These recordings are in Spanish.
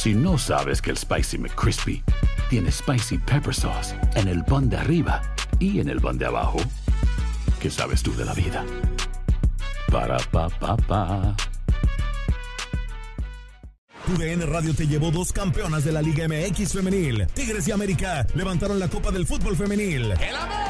Si no sabes que el Spicy McCrispy tiene Spicy Pepper Sauce en el pan de arriba y en el pan de abajo, ¿qué sabes tú de la vida? Para, pa, pa, pa. TUDN Radio te llevó dos campeonas de la Liga MX femenil. Tigres y América levantaron la Copa del Fútbol femenil. El América,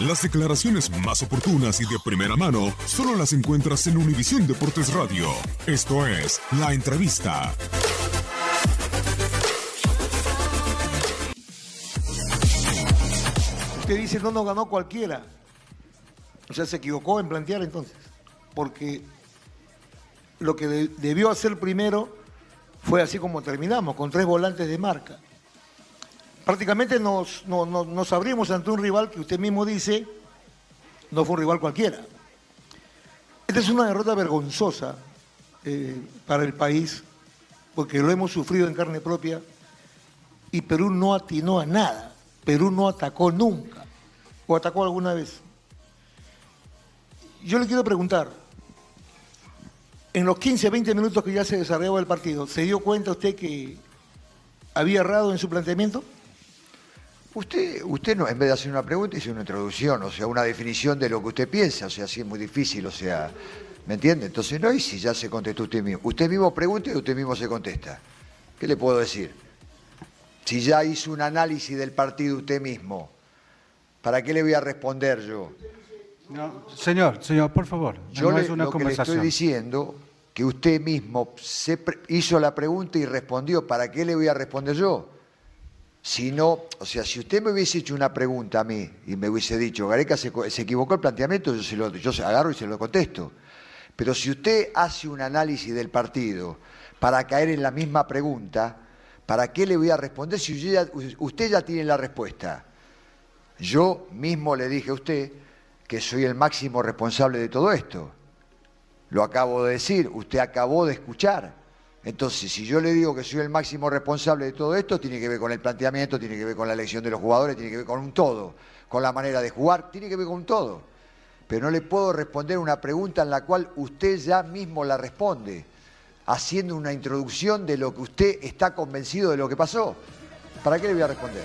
Las declaraciones más oportunas y de primera mano solo las encuentras en Univisión Deportes Radio. Esto es La Entrevista. Usted dice no nos ganó cualquiera. O sea, se equivocó en plantear entonces. Porque lo que de- debió hacer primero fue así como terminamos, con tres volantes de marca. Prácticamente nos, no- no- nos abrimos ante un rival que usted mismo dice no fue un rival cualquiera. Esta es una derrota vergonzosa eh, para el país, porque lo hemos sufrido en carne propia y Perú no atinó a nada. Perú no atacó nunca. ¿O atacó alguna vez? Yo le quiero preguntar, en los 15, 20 minutos que ya se desarrollaba el partido, ¿se dio cuenta usted que había errado en su planteamiento? Usted, usted no, en vez de hacer una pregunta, hizo una introducción, o sea, una definición de lo que usted piensa, o sea, así es muy difícil, o sea, ¿me entiende? Entonces, no, y si ya se contestó usted mismo. Usted mismo pregunta y usted mismo se contesta. ¿Qué le puedo decir? Si ya hizo un análisis del partido usted mismo, ¿para qué le voy a responder yo? No, señor, señor, por favor, Yo no le- es una lo que le conversación. estoy diciendo, que usted mismo se hizo la pregunta y respondió, ¿para qué le voy a responder yo? Si no, o sea, si usted me hubiese hecho una pregunta a mí y me hubiese dicho, Gareca se, se equivocó el planteamiento, yo, se lo, yo se agarro y se lo contesto. Pero si usted hace un análisis del partido para caer en la misma pregunta, ¿para qué le voy a responder si usted ya, usted ya tiene la respuesta? Yo mismo le dije a usted que soy el máximo responsable de todo esto. Lo acabo de decir, usted acabó de escuchar. Entonces, si yo le digo que soy el máximo responsable de todo esto, tiene que ver con el planteamiento, tiene que ver con la elección de los jugadores, tiene que ver con un todo, con la manera de jugar, tiene que ver con un todo. Pero no le puedo responder una pregunta en la cual usted ya mismo la responde, haciendo una introducción de lo que usted está convencido de lo que pasó. ¿Para qué le voy a responder?